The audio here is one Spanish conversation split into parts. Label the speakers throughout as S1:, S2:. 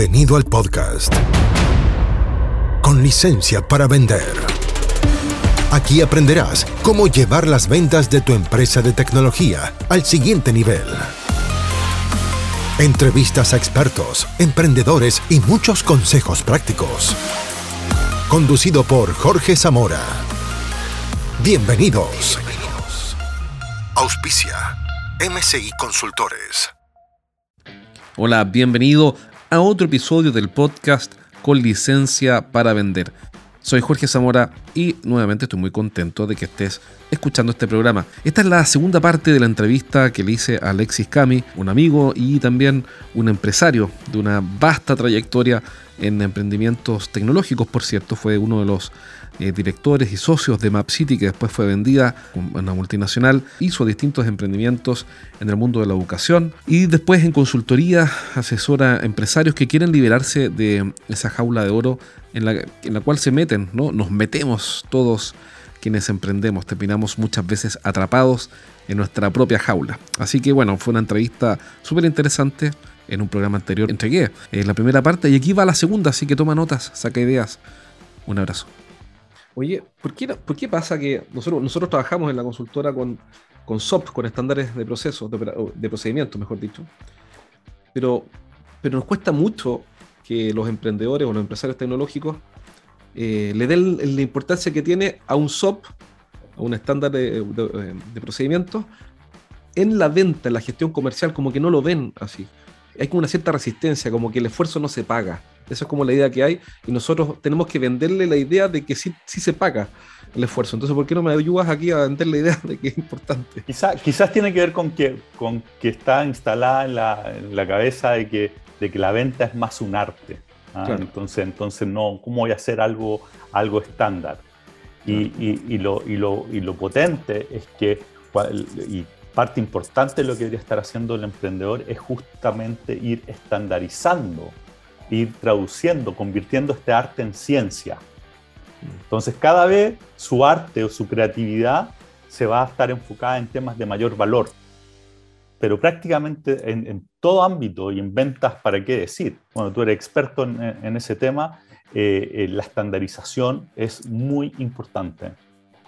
S1: Bienvenido al podcast. Con licencia para vender. Aquí aprenderás cómo llevar las ventas de tu empresa de tecnología al siguiente nivel. Entrevistas a expertos, emprendedores y muchos consejos prácticos. Conducido por Jorge Zamora. Bienvenidos. Auspicia. MCI Consultores.
S2: Hola, bienvenido a otro episodio del podcast con licencia para vender. Soy Jorge Zamora y nuevamente estoy muy contento de que estés escuchando este programa. Esta es la segunda parte de la entrevista que le hice a Alexis Cami, un amigo y también un empresario de una vasta trayectoria en emprendimientos tecnológicos, por cierto, fue uno de los eh, directores y socios de Map City, que después fue vendida a una multinacional, hizo distintos emprendimientos en el mundo de la educación y después en consultoría asesora empresarios que quieren liberarse de esa jaula de oro en la, en la cual se meten, ¿no? Nos metemos todos quienes emprendemos, terminamos muchas veces atrapados en nuestra propia jaula. Así que bueno, fue una entrevista súper interesante. En un programa anterior entregué en eh, la primera parte y aquí va la segunda, así que toma notas, saca ideas. Un abrazo. Oye, ¿por qué, ¿por qué pasa que nosotros, nosotros trabajamos en la consultora con, con SOP, con estándares de procesos, de, de mejor dicho? Pero, pero nos cuesta mucho que los emprendedores o los empresarios tecnológicos eh, le den la importancia que tiene a un SOP, a un estándar de, de, procedimientos, en la venta, en la gestión comercial, como que no lo ven así. Hay como una cierta resistencia, como que el esfuerzo no se paga. Esa es como la idea que hay y nosotros tenemos que venderle la idea de que sí, sí se paga el esfuerzo. Entonces, ¿por qué no me ayudas aquí a vender la idea de que es importante?
S3: Quizá, quizás tiene que ver con que, con que está instalada en la, en la cabeza de que, de que la venta es más un arte. ¿ah? Claro. Entonces, entonces, no, ¿cómo voy a hacer algo, algo estándar? Y, y, y, lo, y, lo, y lo potente es que, y parte importante de lo que debería estar haciendo el emprendedor es justamente ir estandarizando ir traduciendo, convirtiendo este arte en ciencia. Entonces, cada vez su arte o su creatividad se va a estar enfocada en temas de mayor valor. Pero prácticamente en, todo ámbito y en ventas, ¿para qué decir? Bueno, tú eres experto en, en ese tema, eh, eh, la estandarización es muy importante.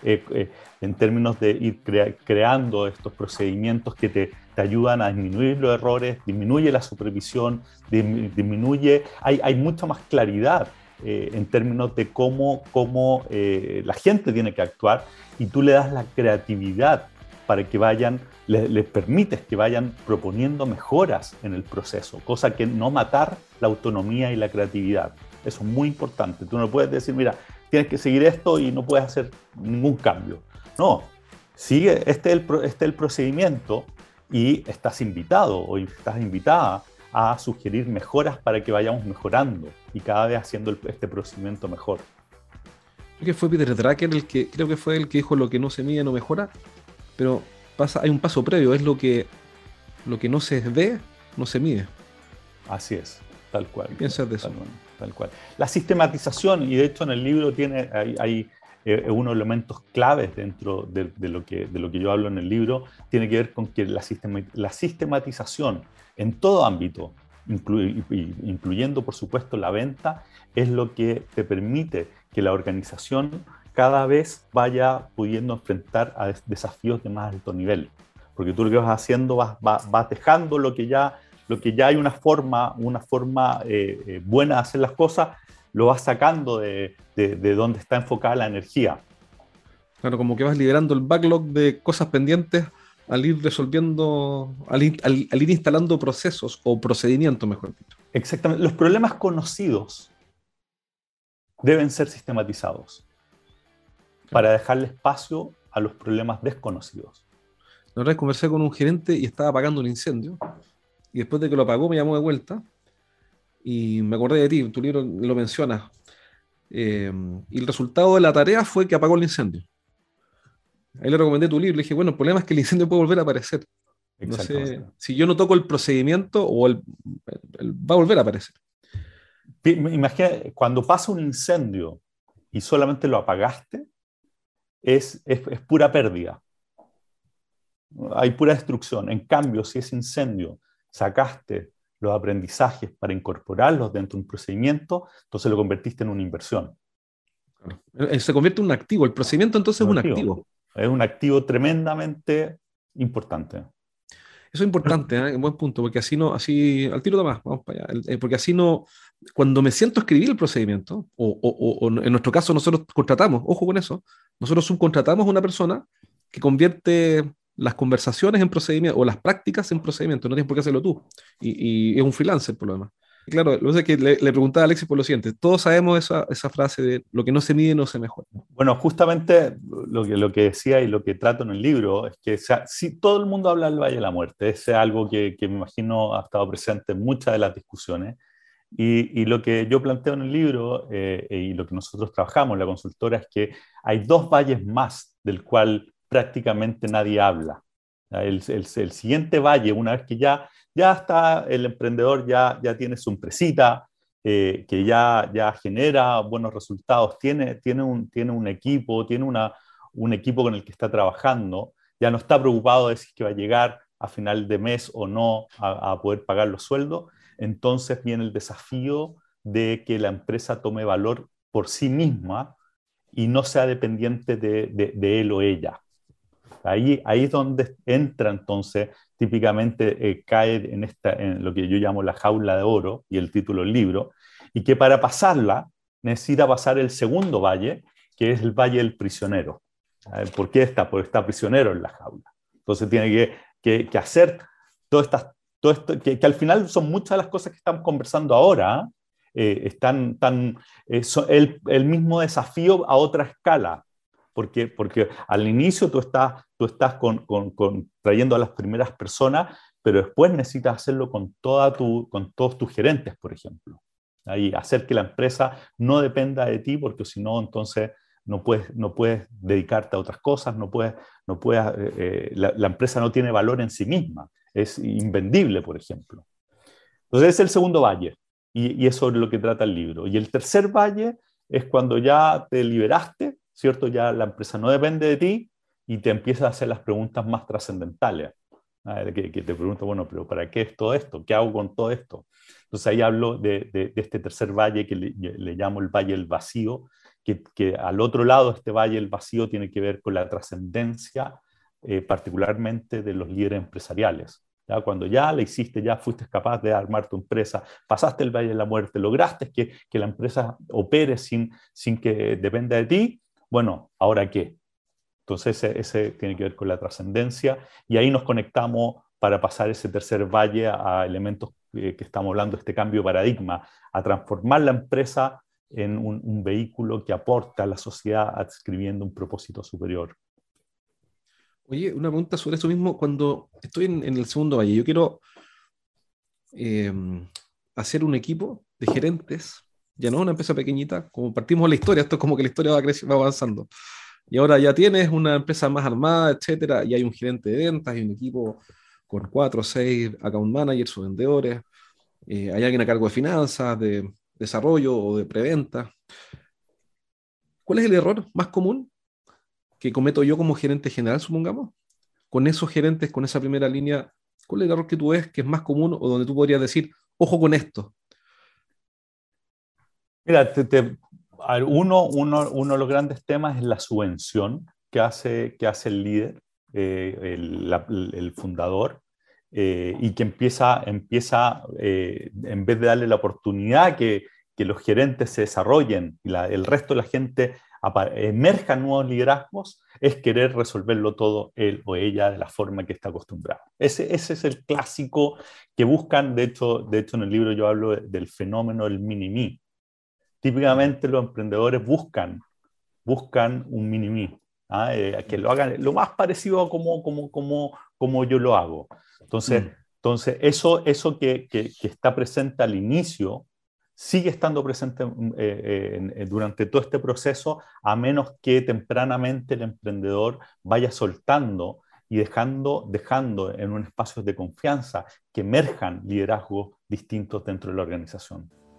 S3: Eh, eh, en términos de ir crea creando estos procedimientos que te, te, ayudan a disminuir los errores, disminuye la supervisión, disminuye, hay, hay mucha más claridad eh, en términos de cómo, cómo eh, la gente tiene que actuar y tú le das la creatividad para que vayan, les, les permites que vayan proponiendo mejoras en el proceso, cosa que no matar la autonomía y la creatividad. Eso es muy importante. Tú no puedes decir, mira, tienes que seguir esto y no puedes hacer ningún cambio. No, sigue, este es el, este es el procedimiento y estás invitado o estás invitada a sugerir mejoras para que vayamos mejorando y cada vez haciendo este procedimiento mejor.
S2: Creo que fue Peter Drucker el que creo que fue el que dijo lo que no se mide no mejora, pero pasa, hay un paso previo, es lo que lo que no se ve no se mide.
S3: Así es, tal cual.
S2: ¿Qué piensas de eso?
S3: La sistematización, y de hecho en el libro tiene, hay, hay eh, unos elementos claves dentro de, lo que, de lo que yo hablo en el libro, tiene que ver con que la, sistema, la sistematización en todo ámbito, inclu, incluyendo por supuesto la venta, es lo que te permite que la organización cada vez vaya pudiendo enfrentar a desafíos de más alto nivel. Porque tú lo que vas haciendo, vas, vas dejando lo que ya lo que ya hay una forma, una forma eh, eh, buena de hacer las cosas, lo vas sacando de, de, de, donde está enfocada la energía.
S2: Claro, como que vas liberando el backlog de cosas pendientes al ir resolviendo, al al, al ir instalando procesos o procedimientos, mejor dicho.
S3: Exactamente. Los problemas conocidos deben ser sistematizados para dejarle espacio a los problemas desconocidos.
S2: La vez conversé con un gerente y estaba apagando un incendio y después de que lo apagó me llamó de vuelta y me acordé de ti, tu libro lo mencionas. Eh, y el resultado de la tarea fue que apagó el incendio. Ahí le recomendé tu libro, le dije, bueno, el problema es que el incendio puede volver a aparecer. No sé, si yo no toco el procedimiento, o el, el, va a volver a aparecer.
S3: Imagina, cuando pasa un incendio y solamente lo apagaste, es, es, es pura pérdida. Hay pura destrucción. En cambio, si ese incendio sacaste los aprendizajes para incorporarlos dentro de un procedimiento, entonces lo convertiste en una inversión.
S2: Eh, se convierte en un activo. El procedimiento entonces es un activo.
S3: Es un activo tremendamente importante.
S2: Eso es importante, ¿eh? un buen punto, porque así no, así, al tiro de más, vamos para allá, eh, porque así no, cuando me siento a escribir el procedimiento, o, o, en nuestro caso nosotros contratamos, ojo con eso, nosotros subcontratamos a una persona que convierte las conversaciones en procedimiento, o las prácticas en procedimiento, no tienes por qué hacerlo tú, y, y es un freelancer por lo demás. Claro, lo que le, le, preguntaba a Alexis por lo siguiente, todos sabemos esa, esa, frase de lo que no se mide no se mejora.
S3: Bueno, justamente lo que, lo que decía y lo que trato en el libro es que si todo el mundo habla del Valle de la Muerte, es algo que, que me imagino ha estado presente en muchas de las discusiones, y, y, lo que yo planteo en el libro eh, y lo que nosotros trabajamos la consultora es que hay dos valles más del cual prácticamente nadie habla. El, siguiente valle, una vez que ya ya está el emprendedor, ya, ya tiene su empresita, eh, que ya, ya genera buenos resultados, tiene, tiene, un, tiene un equipo, tiene una, un equipo con el que está trabajando, ya no está preocupado de si que va a llegar a final de mes o no a, poder pagar los sueldos, entonces viene el desafío de que la empresa tome valor por sí misma y no sea dependiente de, de él o ella. Ahí, ahí es donde entra entonces, típicamente eh, cae en, esta, en lo que yo llamo la jaula de oro y el título del libro, y que para pasarla necesita pasar el segundo valle, que es el valle del prisionero. ¿Por qué está? Porque está prisionero en la jaula. Entonces tiene que, que, hacer todas estas, todo esto, que, al final son muchas de las cosas que estamos conversando ahora, eh, están, tan, eh, el, mismo desafío a otra escala porque, porque al inicio tú estás, tú estás con, con, trayendo a las primeras personas, pero después necesitas hacerlo con, toda tu, con todos tus gerentes, por ejemplo. Ahí, hacer que la empresa no dependa de ti, porque si no, entonces no puedes, no puedes dedicarte a otras cosas, no puedes, no puedes, eh, eh, la, empresa no tiene valor en sí misma, es invendible, por ejemplo. Entonces, es el segundo valle, y, y es sobre lo que trata el libro. Y el tercer valle es cuando ya te liberaste ¿cierto? Ya la empresa no depende de ti y te empieza a hacer las preguntas más trascendentales. Que, que, te pregunto, bueno, pero ¿para qué es todo esto? ¿Qué hago con todo esto? Entonces ahí hablo de, de, este tercer valle que le, le, llamo el valle del vacío, que, que, al otro lado de este valle del vacío tiene que ver con la trascendencia, eh, particularmente de los líderes empresariales. ¿Ya? Cuando ya la hiciste, ya fuiste capaz de armar tu empresa, pasaste el valle de la muerte, lograste que, que la empresa opere sin, sin que dependa de ti, bueno, ¿ahora qué? Entonces ese, tiene que ver con la trascendencia y ahí nos conectamos para pasar ese tercer valle a elementos eh, que estamos hablando, este cambio de paradigma, a transformar la empresa en un, vehículo que aporta a la sociedad adscribiendo un propósito superior.
S2: Oye, una pregunta sobre eso mismo. Cuando estoy en, el segundo valle, yo quiero em, hacer un equipo de gerentes ya no es una empresa pequeñita, como partimos la historia, esto es como que la historia va, creciendo, va avanzando. Y ahora ya tienes una empresa más armada, etcétera, y hay un gerente de ventas, y un equipo con cuatro o seis account managers o vendedores, eh, hay alguien a cargo de finanzas, de desarrollo o de preventa. ¿Cuál es el error más común que cometo yo como gerente general, supongamos? Con esos gerentes, con esa primera línea, ¿cuál es el error que tú ves que es más común o donde tú podrías decir, ojo con esto?
S3: Mira, uno, uno, uno, de los grandes temas es la subvención que hace, que hace el líder, eh, el, el, fundador, eh, y que empieza, empieza eh, en vez de darle la oportunidad que, que los gerentes se desarrollen y la, el resto de la gente emerjan nuevos liderazgos, es querer resolverlo todo él o ella de la forma que está acostumbrado. Ese, ese es el clásico que buscan, de hecho, de hecho en el libro yo hablo del fenómeno del mini-me, típicamente los emprendedores buscan, buscan un mini-me, ¿ah? eh, que lo hagan lo más parecido a como, como, como, como yo lo hago. Entonces, mm. entonces eso, eso que, que, está presente al inicio sigue estando presente mm, eh, eh, durante todo este proceso, a menos que tempranamente el emprendedor vaya soltando y dejando, dejando en un espacio de confianza que emerjan liderazgos distintos dentro de la organización.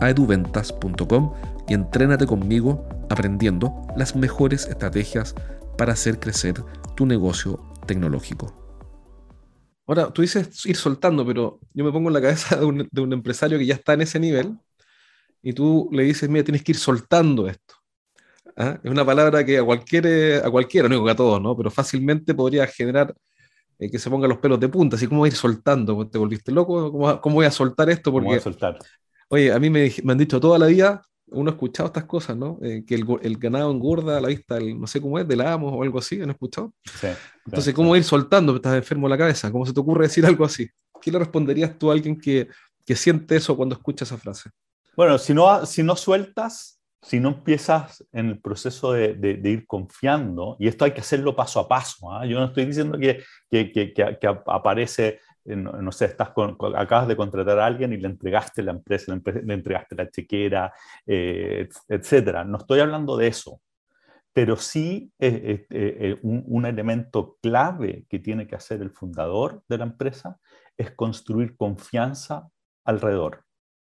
S2: a eduventas.com y entrénate conmigo aprendiendo las mejores estrategias para hacer crecer tu negocio tecnológico. Ahora, tú dices ir soltando, pero yo me pongo en la cabeza de un, empresario que ya está en ese nivel y tú le dices, mira, tienes que ir soltando esto. ¿Ah? Es una palabra que a, cualquier, a cualquiera, no digo que a todos, ¿no? pero fácilmente podría generar eh, que se pongan los pelos de punta, así como ir soltando, ¿te volviste loco? ¿Cómo, cómo voy a soltar esto? Porque,
S3: voy a soltar?
S2: Oye, a mí me, me, han dicho toda la vida, uno ha escuchado estas cosas, ¿no? Eh, que el, el, ganado engorda a la vista, no sé cómo es, del amo o algo así, ¿han escuchado? Sí. Entonces, ¿cómo ir soltando? Estás enfermo de la cabeza, ¿cómo se te ocurre decir algo así? ¿Qué le responderías tú a alguien que, que siente eso cuando escucha esa frase?
S3: Bueno, si no, si no sueltas, si no empiezas en el proceso de, de, ir confiando, y esto hay que hacerlo paso a paso, ¿ah? yo no estoy diciendo que, que, que, que aparece, no, sé, estás con, acabas de contratar a alguien y le entregaste la empresa, le, entregaste la chequera, eh, etcétera. No estoy hablando de eso, pero sí eh, eh, un, un elemento clave que tiene que hacer el fundador de la empresa es construir confianza alrededor,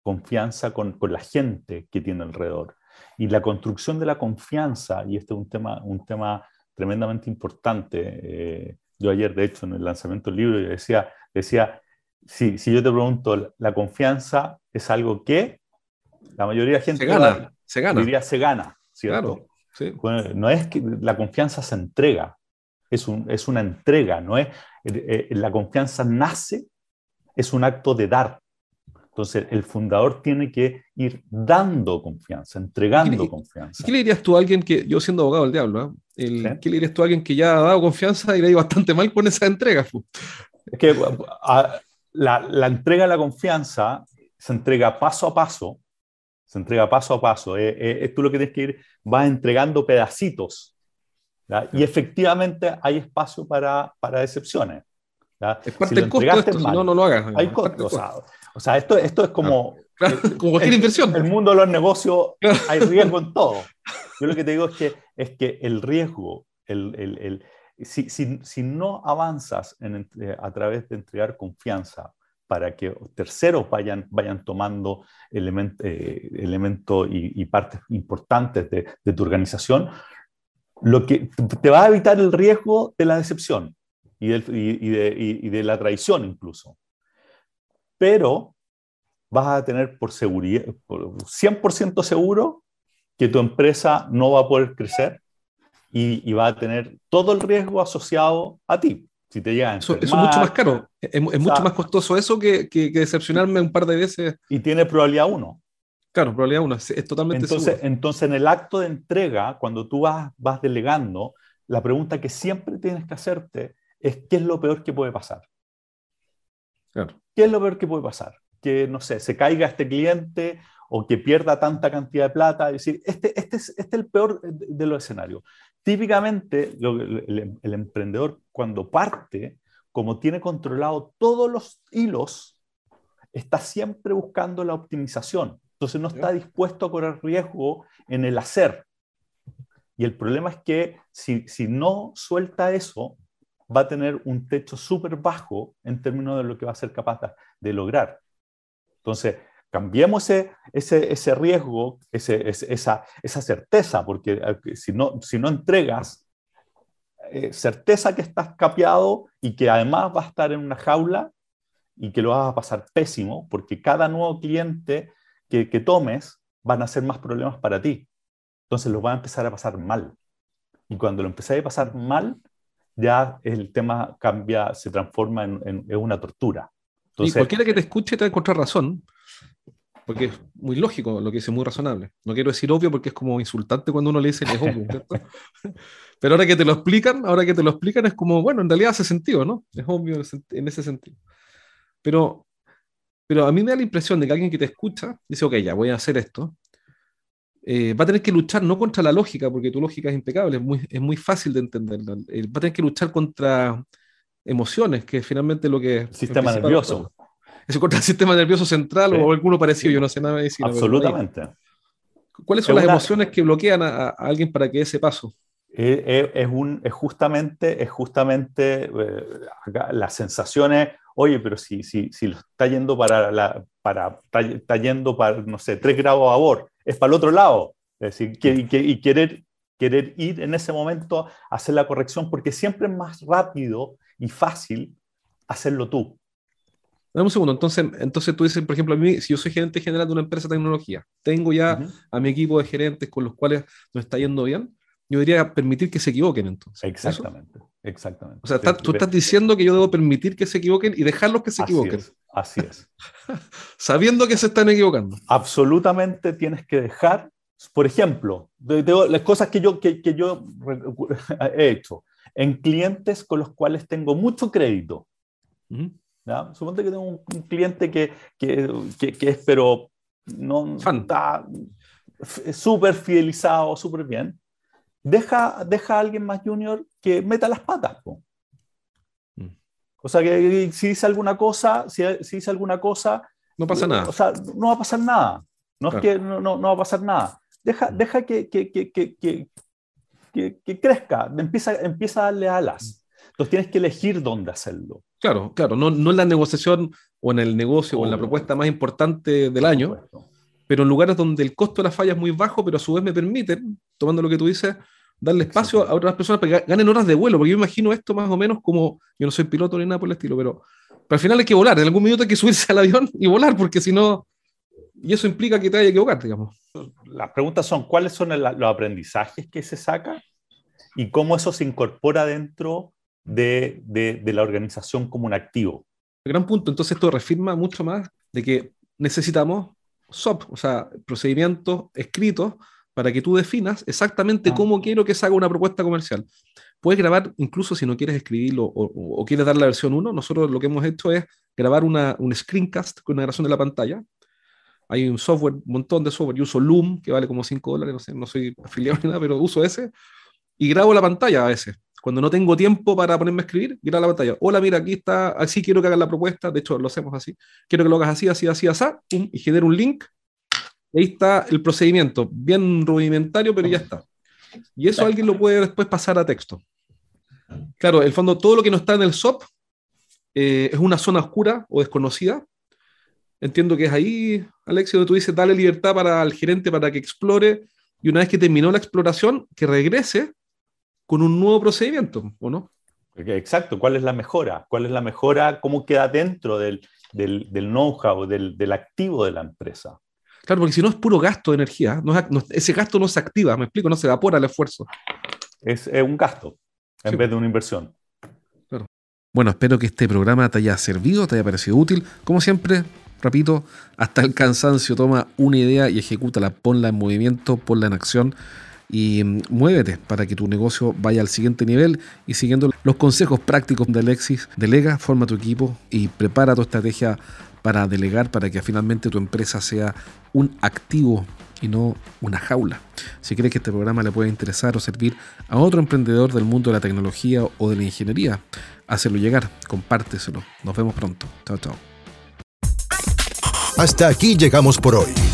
S3: confianza con, con la gente que tiene alrededor y la construcción de la confianza, y este es un tema, un tema tremendamente importante. Eh, yo ayer, de hecho, en el lanzamiento del libro, yo decía, decía si, si yo te pregunto, ¿la confianza es algo que la mayoría de la gente
S2: se gana, se gana.
S3: diría se gana, ¿cierto? no es que la confianza se entrega, es, un, es una entrega, no es, eh, eh, la confianza nace, es un acto de dar, entonces, el fundador tiene que ir dando confianza, entregando confianza.
S2: ¿Qué le dirías tú a alguien que, yo siendo abogado del diablo, ¿eh? ¿qué le dirías tú a alguien que ya ha dado confianza y le ha ido bastante mal con esa entrega?
S3: Es que la, la, entrega de la confianza se entrega paso a paso, se entrega paso a paso. Eh, eh, tú lo que tienes que ir, vas entregando pedacitos. Y efectivamente hay espacio para, para excepciones.
S2: Es parte del costo esto, no, no lo hagas.
S3: Hay costo, o sea, esto, esto es como...
S2: como cualquier inversión.
S3: El mundo de los negocios hay riesgo en todo. Yo lo que te digo es que, es que el riesgo, el, el, el si, no avanzas en, a través de entregar confianza para que terceros vayan, tomando elementos eh, elemento y, y, partes importantes de, tu organización, lo que te va a evitar el riesgo de la decepción y de la traición incluso. Pero vas a tener por seguridad, por 100% seguro que tu empresa no va a poder crecer y, va a tener todo el riesgo asociado a ti. Si te llega
S2: eso, es mucho más caro, es, mucho más costoso eso que, que, decepcionarme un par de veces.
S3: Y tiene probabilidad uno.
S2: Claro, probabilidad uno, es totalmente
S3: entonces, Entonces, en el acto de entrega, cuando tú vas, vas delegando, la pregunta que siempre tienes que hacerte es ¿qué es lo peor que puede pasar? ¿Qué es lo peor que puede pasar? Que, no sé, se caiga este cliente o que pierda tanta cantidad de plata. Es decir, este, este, es, este el peor de los escenarios. Típicamente, el, emprendedor cuando parte, como tiene controlado todos los hilos, está siempre buscando la optimización. Entonces no está dispuesto a correr riesgo en el hacer. Y el problema es que si, si no suelta eso, va a tener un techo súper bajo en términos de lo que va a ser capaz de, lograr. Entonces, cambiemos ese, ese, ese riesgo, ese, esa, esa, certeza, porque eh, si no, si no entregas eh, certeza que estás capeado y que además va a estar en una jaula y que lo vas a pasar pésimo, porque cada nuevo cliente que, que tomes van a ser más problemas para ti. Entonces lo va a empezar a pasar mal. Y cuando lo empezáis a pasar mal, ya el tema cambia, se transforma en, una tortura.
S2: y cualquiera que te escuche te va a encontrar razón, porque es muy lógico lo que dice, muy razonable. No quiero decir obvio porque es como insultante cuando uno le dice que es obvio, Pero ahora que te lo explican, ahora que te lo explican es como, bueno, en realidad hace sentido, ¿no? Es obvio en ese sentido. Pero, pero a mí me da la impresión de que alguien que te escucha dice, ok, ya voy a hacer esto, eh, va a tener que luchar no contra la lógica, porque tu lógica es impecable, es muy, es muy fácil de entenderla. Eh, va a tener que luchar contra emociones, que finalmente lo que...
S3: sistema nervioso.
S2: Eso contra el sistema nervioso central o alguno parecido, yo no sé nada de medicina.
S3: Absolutamente.
S2: ¿Cuáles son las emociones que bloquean a, alguien para que ese paso?
S3: Es, un, es justamente, es justamente eh, las sensaciones, oye, pero si, si, si lo está yendo para, la, para está, yendo para, no sé, 3 grados a favor, es para el otro lado. Es decir, y, querer, querer ir en ese momento a hacer la corrección, porque siempre es más rápido y fácil hacerlo tú.
S2: Dame un segundo, entonces, entonces tú dices, por ejemplo, a mí, si yo soy gerente general de una empresa de tecnología, tengo ya a mi equipo de gerentes con los cuales nos está yendo bien, yo debería permitir que se equivoquen entonces.
S3: Exactamente, exactamente.
S2: O sea, tú estás diciendo que yo debo permitir que se equivoquen y dejarlos que se equivoquen.
S3: así es.
S2: Sabiendo que se están equivocando.
S3: Absolutamente tienes que dejar, por ejemplo, las cosas que yo, que, que yo he hecho en clientes con los cuales tengo mucho crédito. Suponte que tengo un, cliente que, que, que, es, pero no está súper fidelizado, súper bien. Deja, deja a alguien más junior que meta las patas. Mm. O sea, que si dice alguna cosa, si, si, dice alguna cosa...
S2: No pasa nada.
S3: O sea, no va a pasar nada. No es que no, no, va a pasar nada. Deja, mm. deja que, que, que, que, crezca, empieza, empieza a darle alas. Entonces tienes que elegir dónde hacerlo.
S2: Claro, claro, no, no en la negociación o en el negocio o en la propuesta más importante del año, pero en lugares donde el costo de la falla es muy bajo, pero a su vez me permiten, tomando lo que tú dices, darle espacio a otras personas para que ganen horas de vuelo, porque yo imagino esto más o menos como, yo no soy piloto ni nada por el estilo, pero, al final hay que volar, en algún minuto hay que subirse al avión y volar, porque si no, y eso implica que te vaya a equivocar, digamos.
S3: Las preguntas son, ¿cuáles son los aprendizajes que se saca y cómo eso se incorpora dentro de, de, la organización como un activo.
S2: gran punto, entonces esto reafirma mucho más de que necesitamos SOP, o sea, procedimientos escritos para que tú definas exactamente ah. cómo quiero que se haga una propuesta comercial. Puedes grabar, incluso si no quieres escribirlo o, quieres dar la versión 1, nosotros lo que hemos hecho es grabar una, un screencast con una grabación de la pantalla. Hay un software, un montón de software. Yo uso Loom, que vale como 5 dólares, no sé, no soy afiliado ni nada, pero uso ese. Y grabo la pantalla a veces. Cuando no tengo tiempo para ponerme a escribir, ir a la pantalla. Hola, mira, aquí está, así quiero que hagas la propuesta. De hecho, lo hacemos así. Quiero que lo hagas así, así, así, así, y genero un link. Ahí está el procedimiento, bien rudimentario, pero ya está. Y eso alguien lo puede después pasar a texto. Claro, el fondo, todo lo que no está en el SOP eh, es una zona oscura o desconocida. Entiendo que es ahí, Alexio, donde tú dices, dale libertad para el gerente para que explore y una vez que terminó la exploración, que regrese con un nuevo procedimiento, ¿o no?
S3: Exacto, ¿cuál es la mejora? ¿Cuál es la mejora? ¿Cómo queda dentro del, del, del know-how, del, del, activo de la empresa?
S2: Claro, porque si no es puro gasto de energía, ese gasto no se activa, me explico, no se evapora el esfuerzo.
S3: Es, un gasto en vez de una inversión.
S2: Claro. Bueno, espero que este programa te haya servido, te haya parecido útil. Como siempre, repito, hasta el cansancio toma una idea y ejecútala, ponla en movimiento, ponla en acción y mm, muévete para que tu negocio vaya al siguiente nivel y siguiendo los consejos prácticos de Alexis, delega, forma tu equipo y prepara tu estrategia para delegar para que finalmente tu empresa sea un activo y no una jaula. Si crees que este programa le puede interesar o servir a otro emprendedor del mundo de la tecnología o de la ingeniería, hazlo llegar, compárteselo. Nos vemos pronto. Chao, chao.
S1: Hasta aquí llegamos por hoy.